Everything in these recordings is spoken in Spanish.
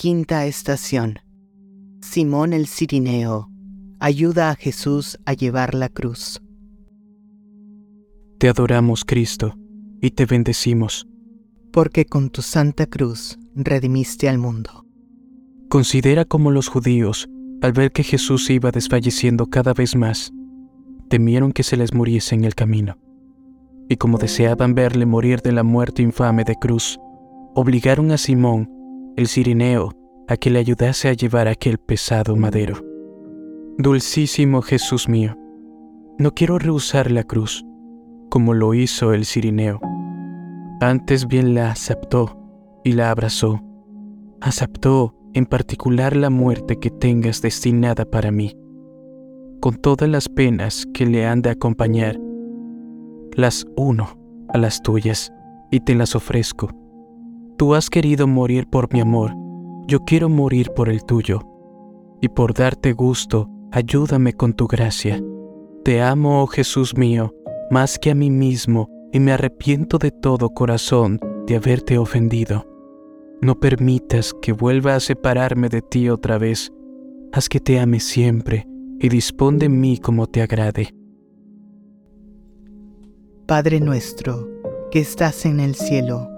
Quinta estación. Simón el Cirineo ayuda a Jesús a llevar la cruz. Te adoramos, Cristo, y te bendecimos. Porque con tu santa cruz redimiste al mundo. Considera como los judíos, al ver que Jesús iba desfalleciendo cada vez más, temieron que se les muriese en el camino. Y como deseaban verle morir de la muerte infame de cruz, obligaron a Simón, el cirineo, a que le ayudase a llevar aquel pesado madero. Dulcísimo Jesús mío, no quiero rehusar la cruz, como lo hizo el cirineo. Antes bien la aceptó y la abrazó. Aceptó en particular la muerte que tengas destinada para mí, con todas las penas que le han de acompañar. Las uno a las tuyas y te las ofrezco. Tú has querido morir por mi amor, yo quiero morir por el tuyo, y por darte gusto, ayúdame con tu gracia. Te amo, oh Jesús mío, más que a mí mismo, y me arrepiento de todo corazón de haberte ofendido. No permitas que vuelva a separarme de ti otra vez. Haz que te ame siempre y dispón de mí como te agrade. Padre nuestro, que estás en el cielo,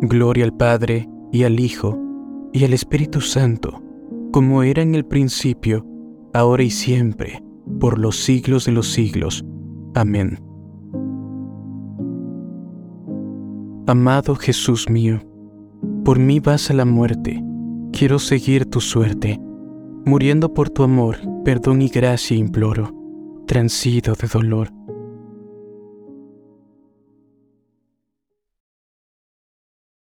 Gloria al Padre, y al Hijo, y al Espíritu Santo, como era en el principio, ahora y siempre, por los siglos de los siglos. Amén. Amado Jesús mío, por mí vas a la muerte, quiero seguir tu suerte. Muriendo por tu amor, perdón y gracia imploro, transido de dolor.